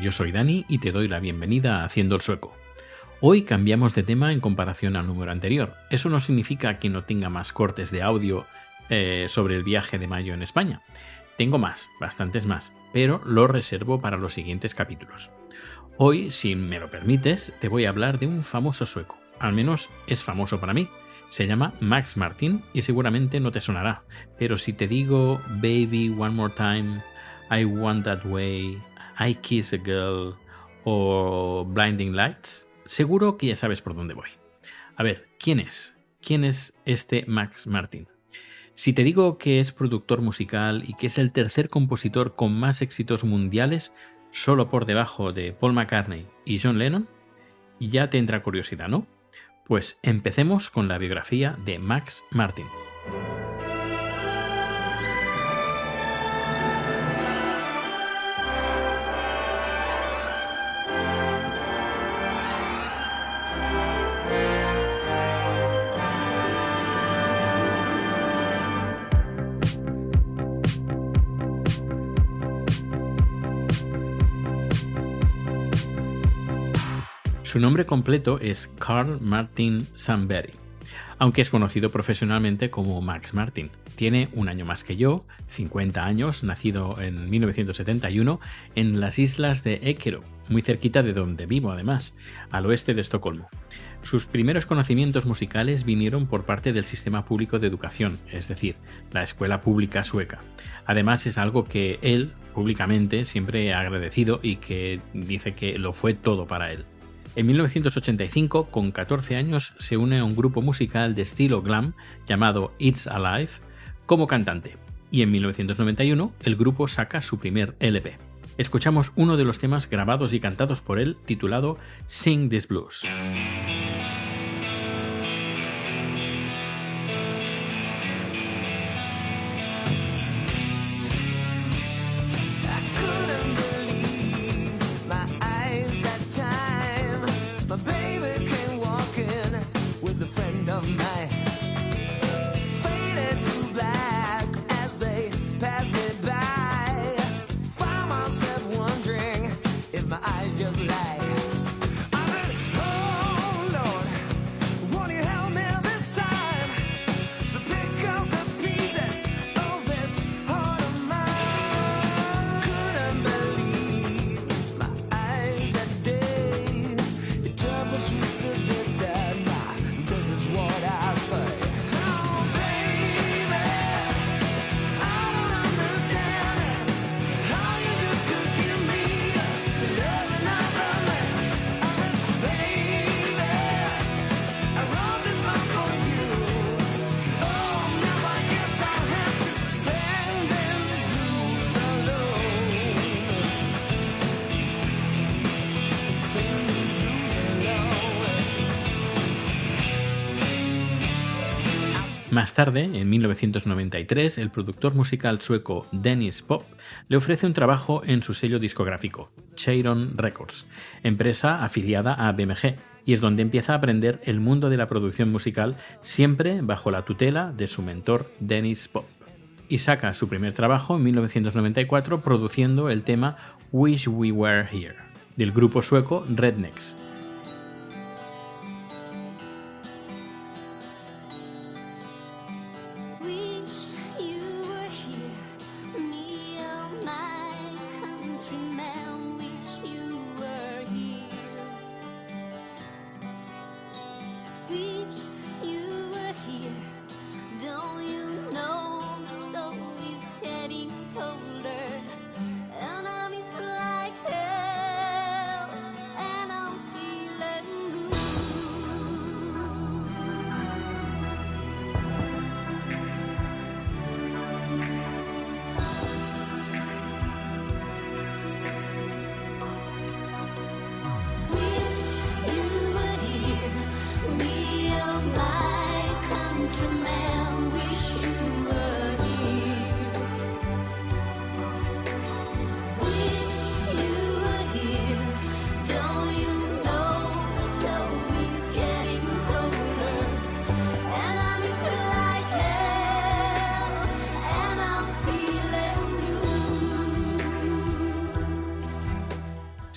yo soy Dani y te doy la bienvenida a Haciendo el Sueco. Hoy cambiamos de tema en comparación al número anterior. Eso no significa que no tenga más cortes de audio eh, sobre el viaje de mayo en España. Tengo más, bastantes más, pero lo reservo para los siguientes capítulos. Hoy, si me lo permites, te voy a hablar de un famoso sueco. Al menos es famoso para mí. Se llama Max Martin y seguramente no te sonará, pero si te digo Baby One More Time, I Want That Way, I Kiss a Girl o Blinding Lights, seguro que ya sabes por dónde voy. A ver, ¿quién es? ¿Quién es este Max Martin? Si te digo que es productor musical y que es el tercer compositor con más éxitos mundiales, solo por debajo de Paul McCartney y John Lennon, ya te entra curiosidad, ¿no? Pues empecemos con la biografía de Max Martin. Su nombre completo es Carl Martin Sandberg, aunque es conocido profesionalmente como Max Martin. Tiene un año más que yo, 50 años, nacido en 1971 en las islas de Ekero, muy cerquita de donde vivo además, al oeste de Estocolmo. Sus primeros conocimientos musicales vinieron por parte del sistema público de educación, es decir, la escuela pública sueca. Además es algo que él, públicamente, siempre ha agradecido y que dice que lo fue todo para él. En 1985, con 14 años, se une a un grupo musical de estilo glam llamado It's Alive como cantante. Y en 1991, el grupo saca su primer LP. Escuchamos uno de los temas grabados y cantados por él titulado Sing This Blues. Más tarde, en 1993, el productor musical sueco Dennis Pop le ofrece un trabajo en su sello discográfico, Cheiron Records, empresa afiliada a BMG, y es donde empieza a aprender el mundo de la producción musical, siempre bajo la tutela de su mentor Dennis Pop. Y saca su primer trabajo en 1994 produciendo el tema Wish We Were Here, del grupo sueco Rednecks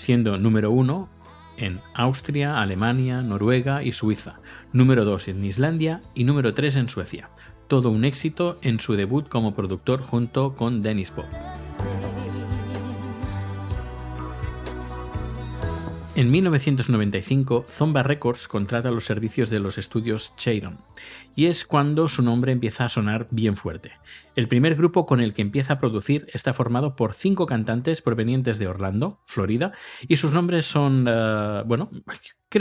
siendo número uno en Austria, Alemania, Noruega y Suiza, número 2 en Islandia y número 3 en Suecia. Todo un éxito en su debut como productor junto con Dennis Pop. En 1995, Zomba Records contrata los servicios de los estudios Cheiron, y es cuando su nombre empieza a sonar bien fuerte. El primer grupo con el que empieza a producir está formado por cinco cantantes provenientes de Orlando, Florida, y sus nombres son, uh, bueno,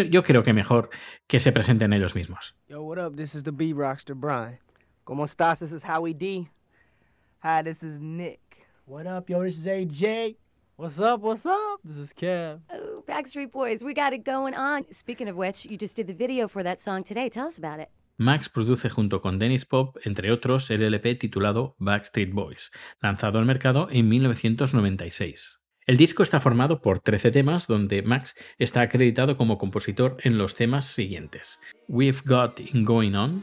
yo creo que mejor que se presenten ellos mismos. Yo, what up? This is the B Rockster Brian. ¿Cómo estás? This is Howie D. Hi, this is Nick. What up, yo? This is AJ. What's up? What's up? This is Kev. Oh, Backstreet Boys, we got it going on. Speaking of which, you just did the video for that song today. Tell us about it. Max produce junto con Dennis Pop, entre otros, el LP titulado Backstreet Boys, lanzado al mercado en 1996. El disco está formado por 13 temas donde Max está acreditado como compositor en los temas siguientes: We've Got It Going On.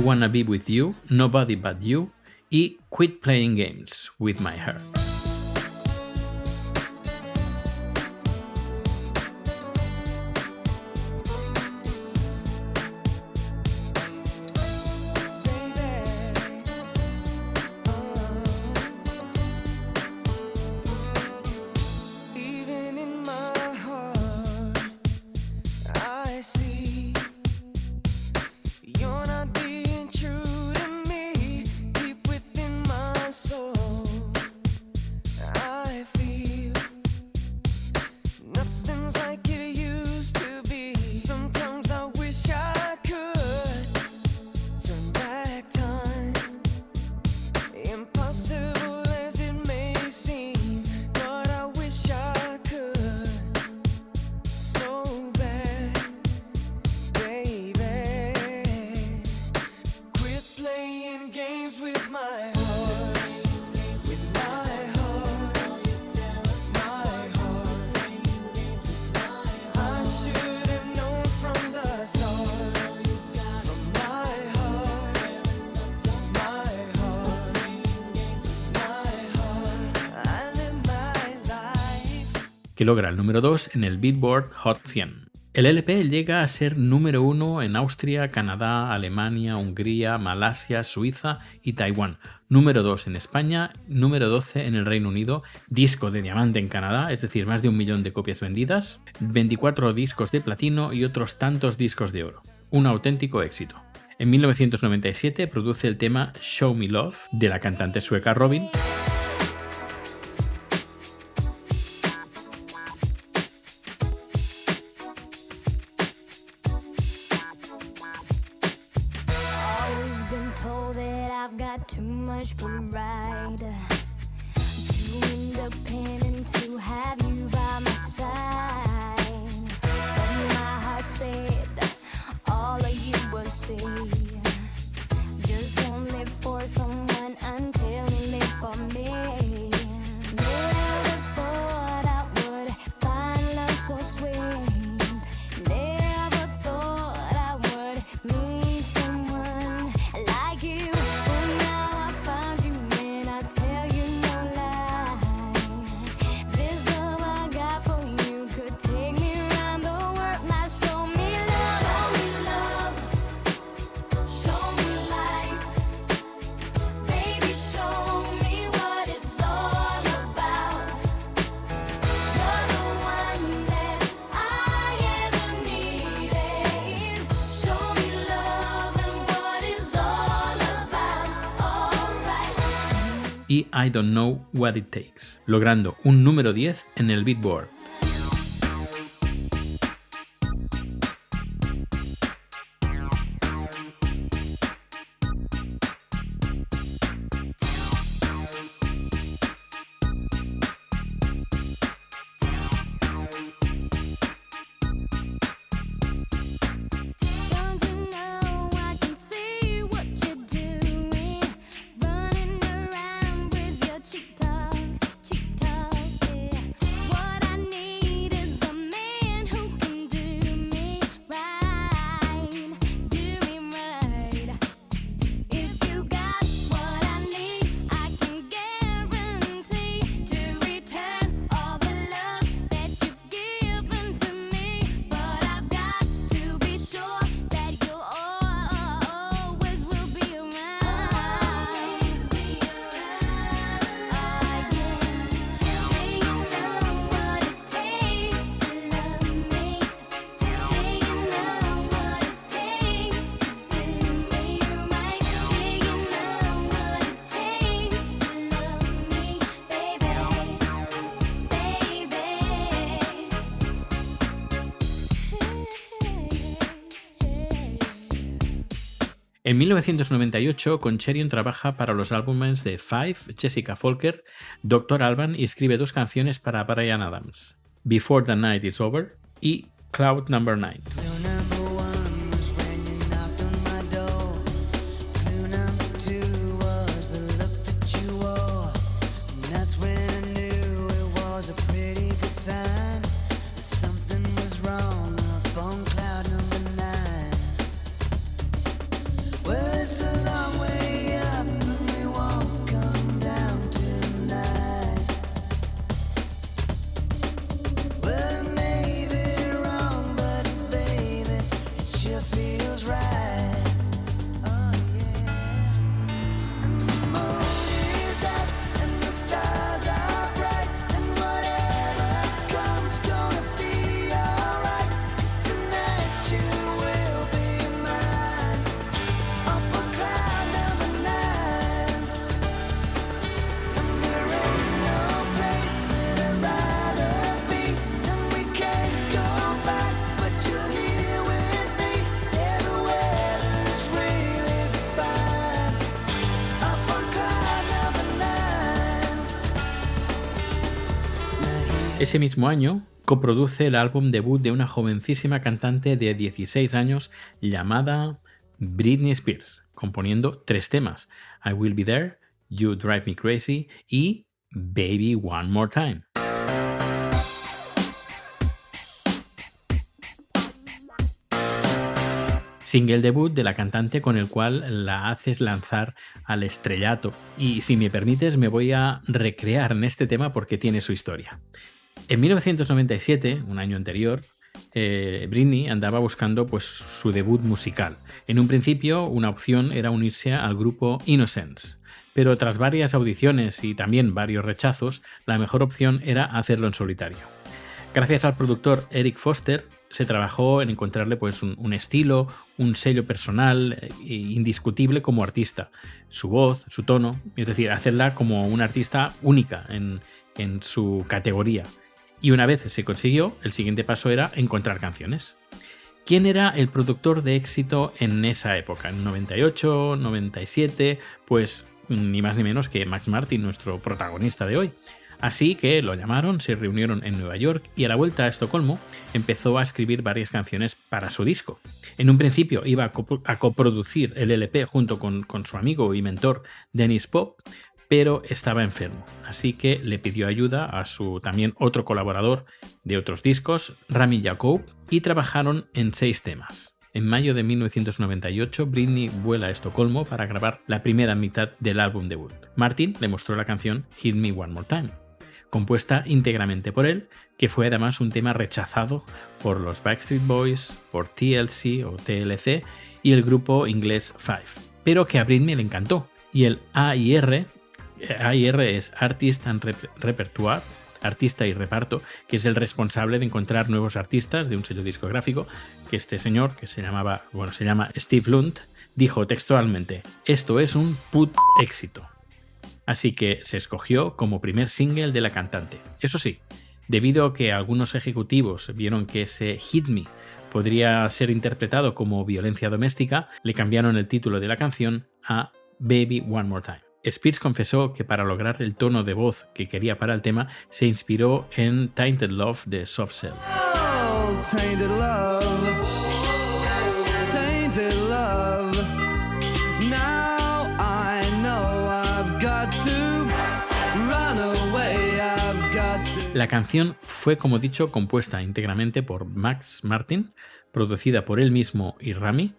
I wanna Be With You, Nobody But You y Quit Playing Games With My Heart. Que logra el número 2 en el Billboard Hot 100. El LP llega a ser número 1 en Austria, Canadá, Alemania, Hungría, Malasia, Suiza y Taiwán, número 2 en España, número 12 en el Reino Unido, disco de diamante en Canadá, es decir, más de un millón de copias vendidas, 24 discos de platino y otros tantos discos de oro. Un auténtico éxito. En 1997 produce el tema Show Me Love de la cantante sueca Robin. I Don't Know What It Takes, logrando un número 10 en el Beatboard. En 1998, Concherion trabaja para los álbumes de Five, Jessica Folker, Dr. Alban y escribe dos canciones para Brian Adams, Before the Night is Over y Cloud Number 9. Ese mismo año, coproduce el álbum debut de una jovencísima cantante de 16 años llamada Britney Spears, componiendo tres temas: I Will Be There, You Drive Me Crazy y Baby One More Time. Single debut de la cantante con el cual la haces lanzar al estrellato. Y si me permites, me voy a recrear en este tema porque tiene su historia. En 1997, un año anterior, eh, Britney andaba buscando pues, su debut musical. En un principio, una opción era unirse al grupo Innocence, pero tras varias audiciones y también varios rechazos, la mejor opción era hacerlo en solitario. Gracias al productor Eric Foster, se trabajó en encontrarle pues, un, estilo, un sello personal eh, indiscutible como artista. Su voz, su tono, es decir, hacerla como una artista única en, en su categoría. Y una vez se consiguió, el siguiente paso era encontrar canciones. ¿Quién era el productor de éxito en esa época? En 98, 97, pues ni más ni menos que Max Martin, nuestro protagonista de hoy. Así que lo llamaron, se reunieron en Nueva York y a la vuelta a Estocolmo empezó a escribir varias canciones para su disco. En un principio iba a coproducir el LP junto con, con su amigo y mentor Dennis Pop, pero estaba enfermo, así que le pidió ayuda a su también otro colaborador de otros discos, Rami Jacob, y trabajaron en seis temas. En mayo de 1998, Britney vuela a Estocolmo para grabar la primera mitad del álbum debut. Martin le mostró la canción Hit Me One More Time, compuesta íntegramente por él, que fue además un tema rechazado por los Backstreet Boys, por TLC o TLC y el grupo inglés Five, pero que a Britney le encantó. Y el AIR, AIR es Artist and Rep- Repertoire, artista y reparto, que es el responsable de encontrar nuevos artistas de un sello discográfico, que este señor, que se llamaba, bueno, se llama Steve Lund, dijo textualmente, esto es un put éxito. así que se escogió como primer single de la cantante. Eso sí, debido a que algunos ejecutivos vieron que ese Hit Me podría ser interpretado como violencia doméstica, le cambiaron el título de la canción a Baby One More Time. Spears confesó que para lograr el tono de voz que quería para el tema se inspiró en Tainted Love de Soft Cell. Oh, tainted love. Tainted love. Now I know I've got to run away. I've got to. La canción fue, como dicho, compuesta íntegramente por Max Martin, producida por él mismo y Rami,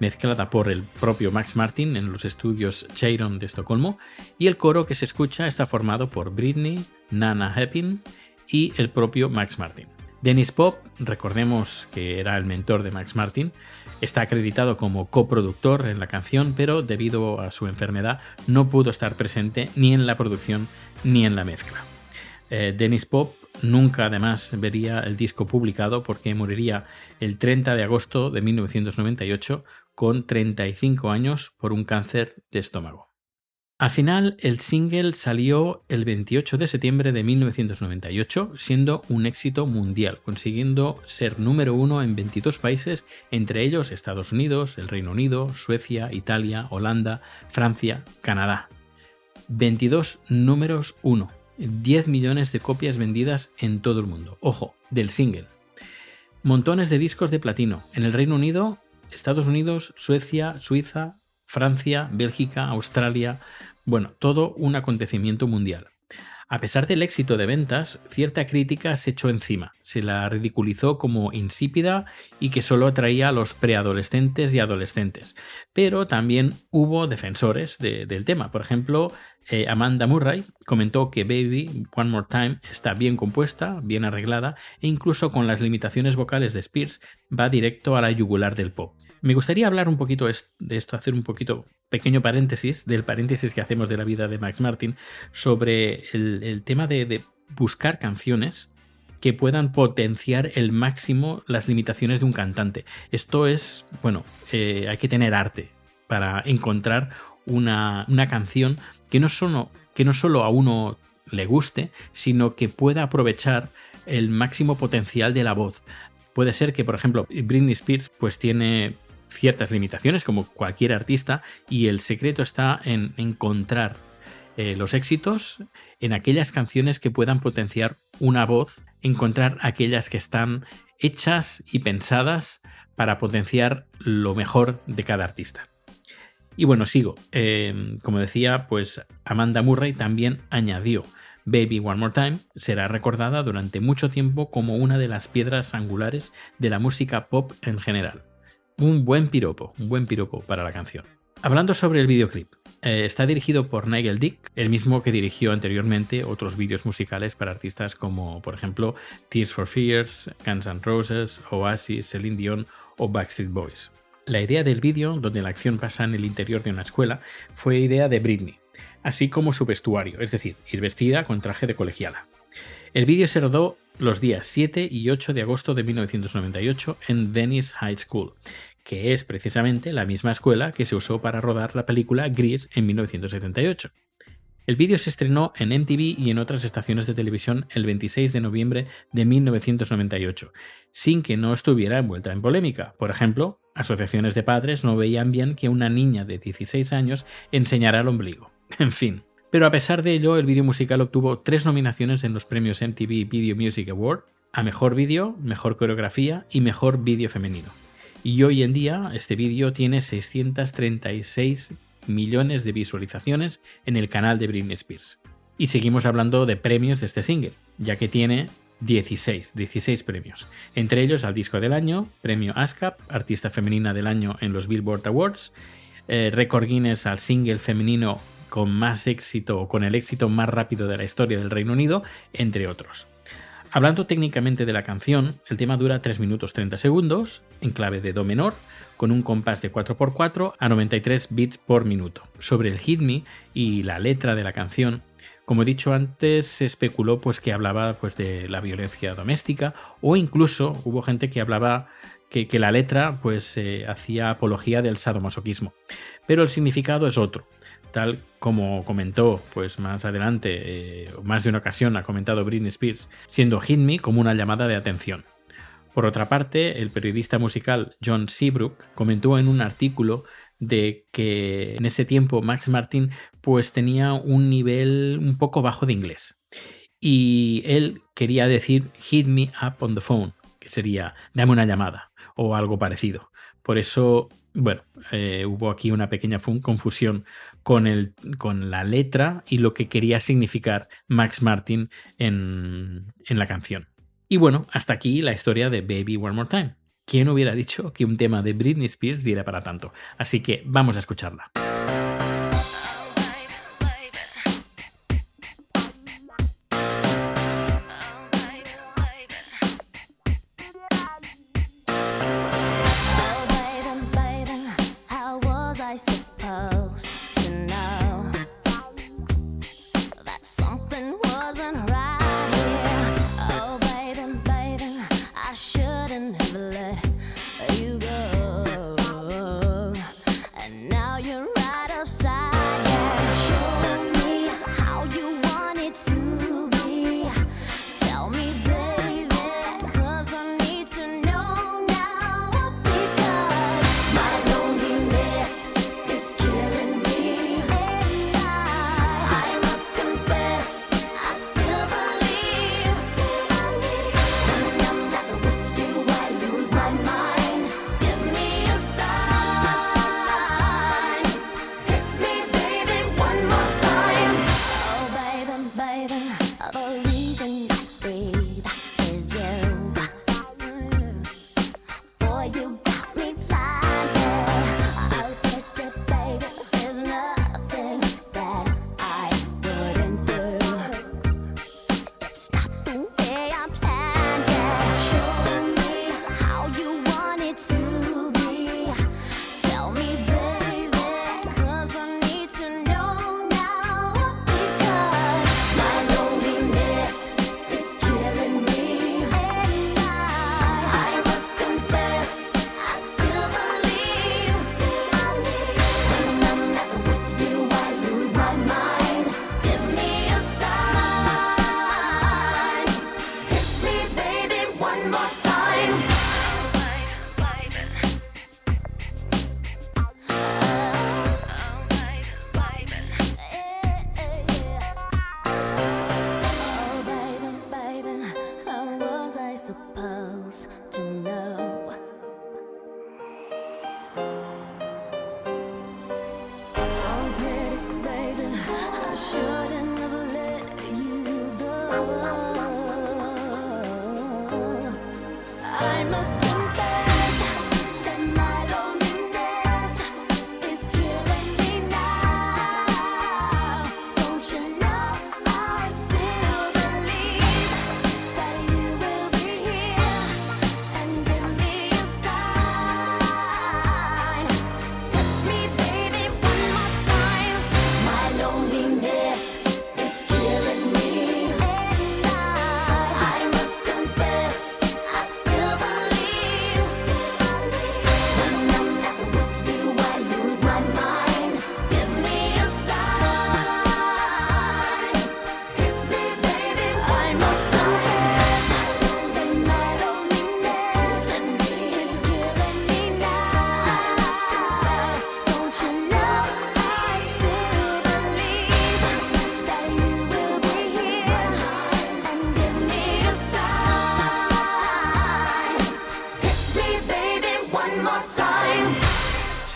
mezclada por el propio Max Martin en los estudios Cheiron de Estocolmo, y el coro que se escucha está formado por Britney, Nana Hepin y el propio Max Martin. Dennis Pop, recordemos que era el mentor de Max Martin, está acreditado como coproductor en la canción, pero debido a su enfermedad no pudo estar presente ni en la producción ni en la mezcla. Eh, Dennis Pop nunca además vería el disco publicado porque moriría el 30 de agosto de 1998 con 35 años por un cáncer de estómago. Al final, el single salió el 28 de septiembre de 1998, siendo un éxito mundial, consiguiendo ser número uno en 22 países, entre ellos Estados Unidos, el Reino Unido, Suecia, Italia, Holanda, Francia, Canadá. 22 números 1, 10 millones de copias vendidas en todo el mundo. Ojo, del single. Montones de discos de platino. En el Reino Unido, Estados Unidos, Suecia, Suiza, Francia, Bélgica, Australia. Bueno, todo un acontecimiento mundial. A pesar del éxito de ventas, cierta crítica se echó encima. Se la ridiculizó como insípida y que solo atraía a los preadolescentes y adolescentes. Pero también hubo defensores de- del tema. Por ejemplo, eh, Amanda Murray comentó que Baby One More Time está bien compuesta, bien arreglada e incluso con las limitaciones vocales de Spears va directo a la yugular del pop. Me gustaría hablar un poquito de esto, hacer un poquito pequeño paréntesis del paréntesis que hacemos de la vida de Max Martin sobre el, tema de, de buscar canciones que puedan potenciar el máximo las limitaciones de un cantante. Esto es, bueno, eh, hay que tener arte para encontrar una, una canción que no, solo, que no solo a uno le guste, sino que pueda aprovechar el máximo potencial de la voz. Puede ser que, por ejemplo, Britney Spears pues tiene ciertas limitaciones como cualquier artista y el secreto está en encontrar eh, los éxitos en aquellas canciones que puedan potenciar una voz, encontrar aquellas que están hechas y pensadas para potenciar lo mejor de cada artista. Y bueno, sigo. Eh, como decía, pues Amanda Murray también añadió Baby One More Time será recordada durante mucho tiempo como una de las piedras angulares de la música pop en general. Un buen piropo, un buen piropo para la canción. Hablando sobre el videoclip, eh, está dirigido por Nigel Dick, el mismo que dirigió anteriormente otros vídeos musicales para artistas como, por ejemplo, Tears for Fears, Guns N' Roses, Oasis, Celine Dion o Backstreet Boys. La idea del vídeo, donde la acción pasa en el interior de una escuela, fue idea de Britney, así como su vestuario, es decir, ir vestida con traje de colegiala. El vídeo se rodó los días 7 y 8 de agosto de 1998 en Venice High School, que es precisamente la misma escuela que se usó para rodar la película Grease en 1978. El vídeo se estrenó en MTV y en otras estaciones de televisión el 26 de noviembre de 1998, sin que no estuviera envuelta en polémica. Por ejemplo, asociaciones de padres no veían bien que una niña de 16 años enseñara el ombligo. En fin. Pero a pesar de ello, el vídeo musical obtuvo tres nominaciones en los premios MTV Video Music Award a Mejor Vídeo, Mejor Coreografía y Mejor Vídeo Femenino. Y hoy en día este vídeo tiene 636 millones de visualizaciones en el canal de Britney Spears. Y seguimos hablando de premios de este single, ya que tiene 16, 16 premios. Entre ellos al disco del año, premio ASCAP, artista femenina del año en los Billboard Awards, eh, récord Guinness al single femenino con más éxito o con el éxito más rápido de la historia del Reino Unido, entre otros. Hablando técnicamente de la canción, el tema dura 3 minutos 30 segundos, en clave de Do menor, con un compás de 4x4 a 93 bits por minuto. Sobre el Hit Me y la letra de la canción, como he dicho antes, se especuló pues, que hablaba pues, de la violencia doméstica o incluso hubo gente que hablaba que, que la letra pues, eh, hacía apología del sadomasoquismo. Pero el significado es otro tal como comentó pues más adelante, eh, más de una ocasión ha comentado Britney Spears, siendo Hit Me como una llamada de atención. Por otra parte, el periodista musical John Seabrook comentó en un artículo de que en ese tiempo Max Martin pues tenía un nivel un poco bajo de inglés y él quería decir hit me up on the phone, que sería dame una llamada o algo parecido. Por eso bueno, eh, hubo aquí una pequeña confusión con, el, con, la letra y lo que quería significar Max Martin en, en la canción. Y bueno, hasta aquí la historia de Baby One More Time. ¿Quién hubiera dicho que un tema de Britney Spears diera para tanto? Así que vamos a escucharla.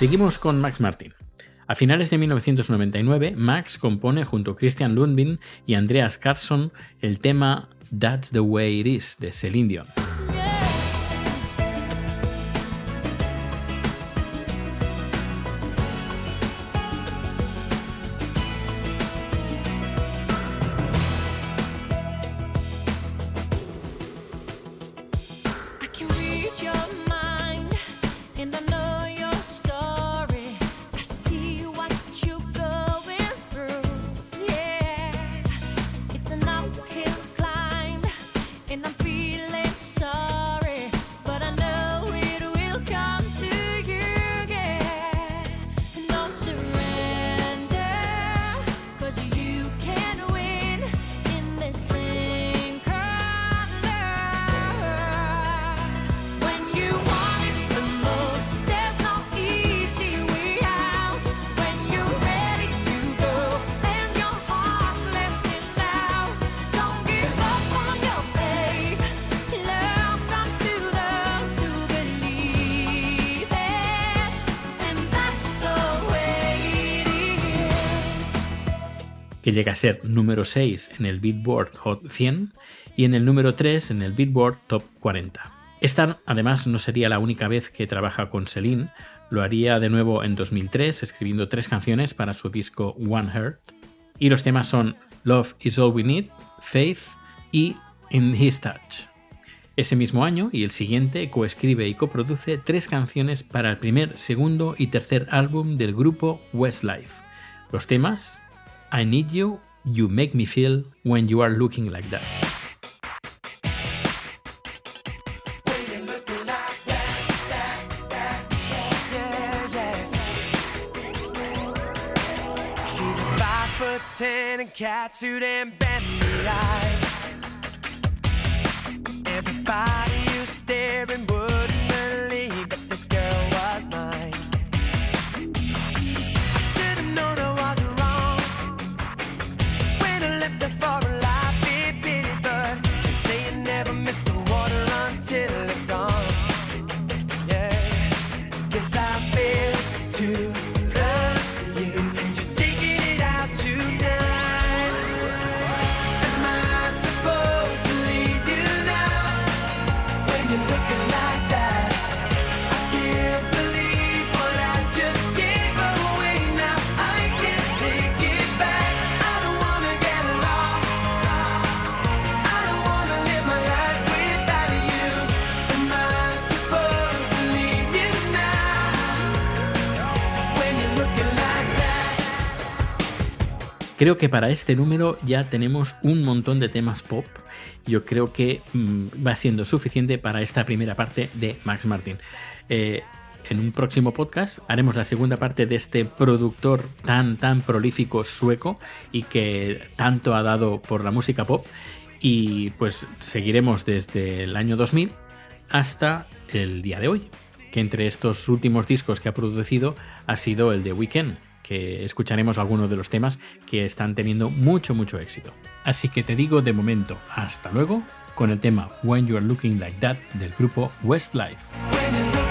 Seguimos con Max Martin. A finales de 1999, Max compone junto a Christian Lundin y Andreas Carson el tema That's the Way It Is de Celindion. Que llega a ser número 6 en el Billboard Hot 100 y en el número 3 en el Billboard Top 40. Esta además no sería la única vez que trabaja con Celine, lo haría de nuevo en 2003 escribiendo tres canciones para su disco One Heart y los temas son Love is All We Need, Faith y In His Touch. Ese mismo año y el siguiente coescribe y coproduce tres canciones para el primer, segundo y tercer álbum del grupo Westlife. Los temas I Need You, You Make Me Feel When You Are Looking Like That. She's a five foot ten and and bendy eyes. Everybody who's staring wouldn't Creo que para este número ya tenemos un montón de temas pop. Yo creo que mm, va siendo suficiente para esta primera parte de Max Martin. Eh, en un próximo podcast haremos la segunda parte de este productor tan tan prolífico sueco y que tanto ha dado por la música pop y pues seguiremos desde el año 2000 hasta el día de hoy, que entre estos últimos discos que ha producido ha sido el de Weekend, escucharemos algunos de los temas que están teniendo mucho, mucho éxito. Así que te digo de momento, hasta luego, con el tema When You're Looking Like That del grupo Westlife.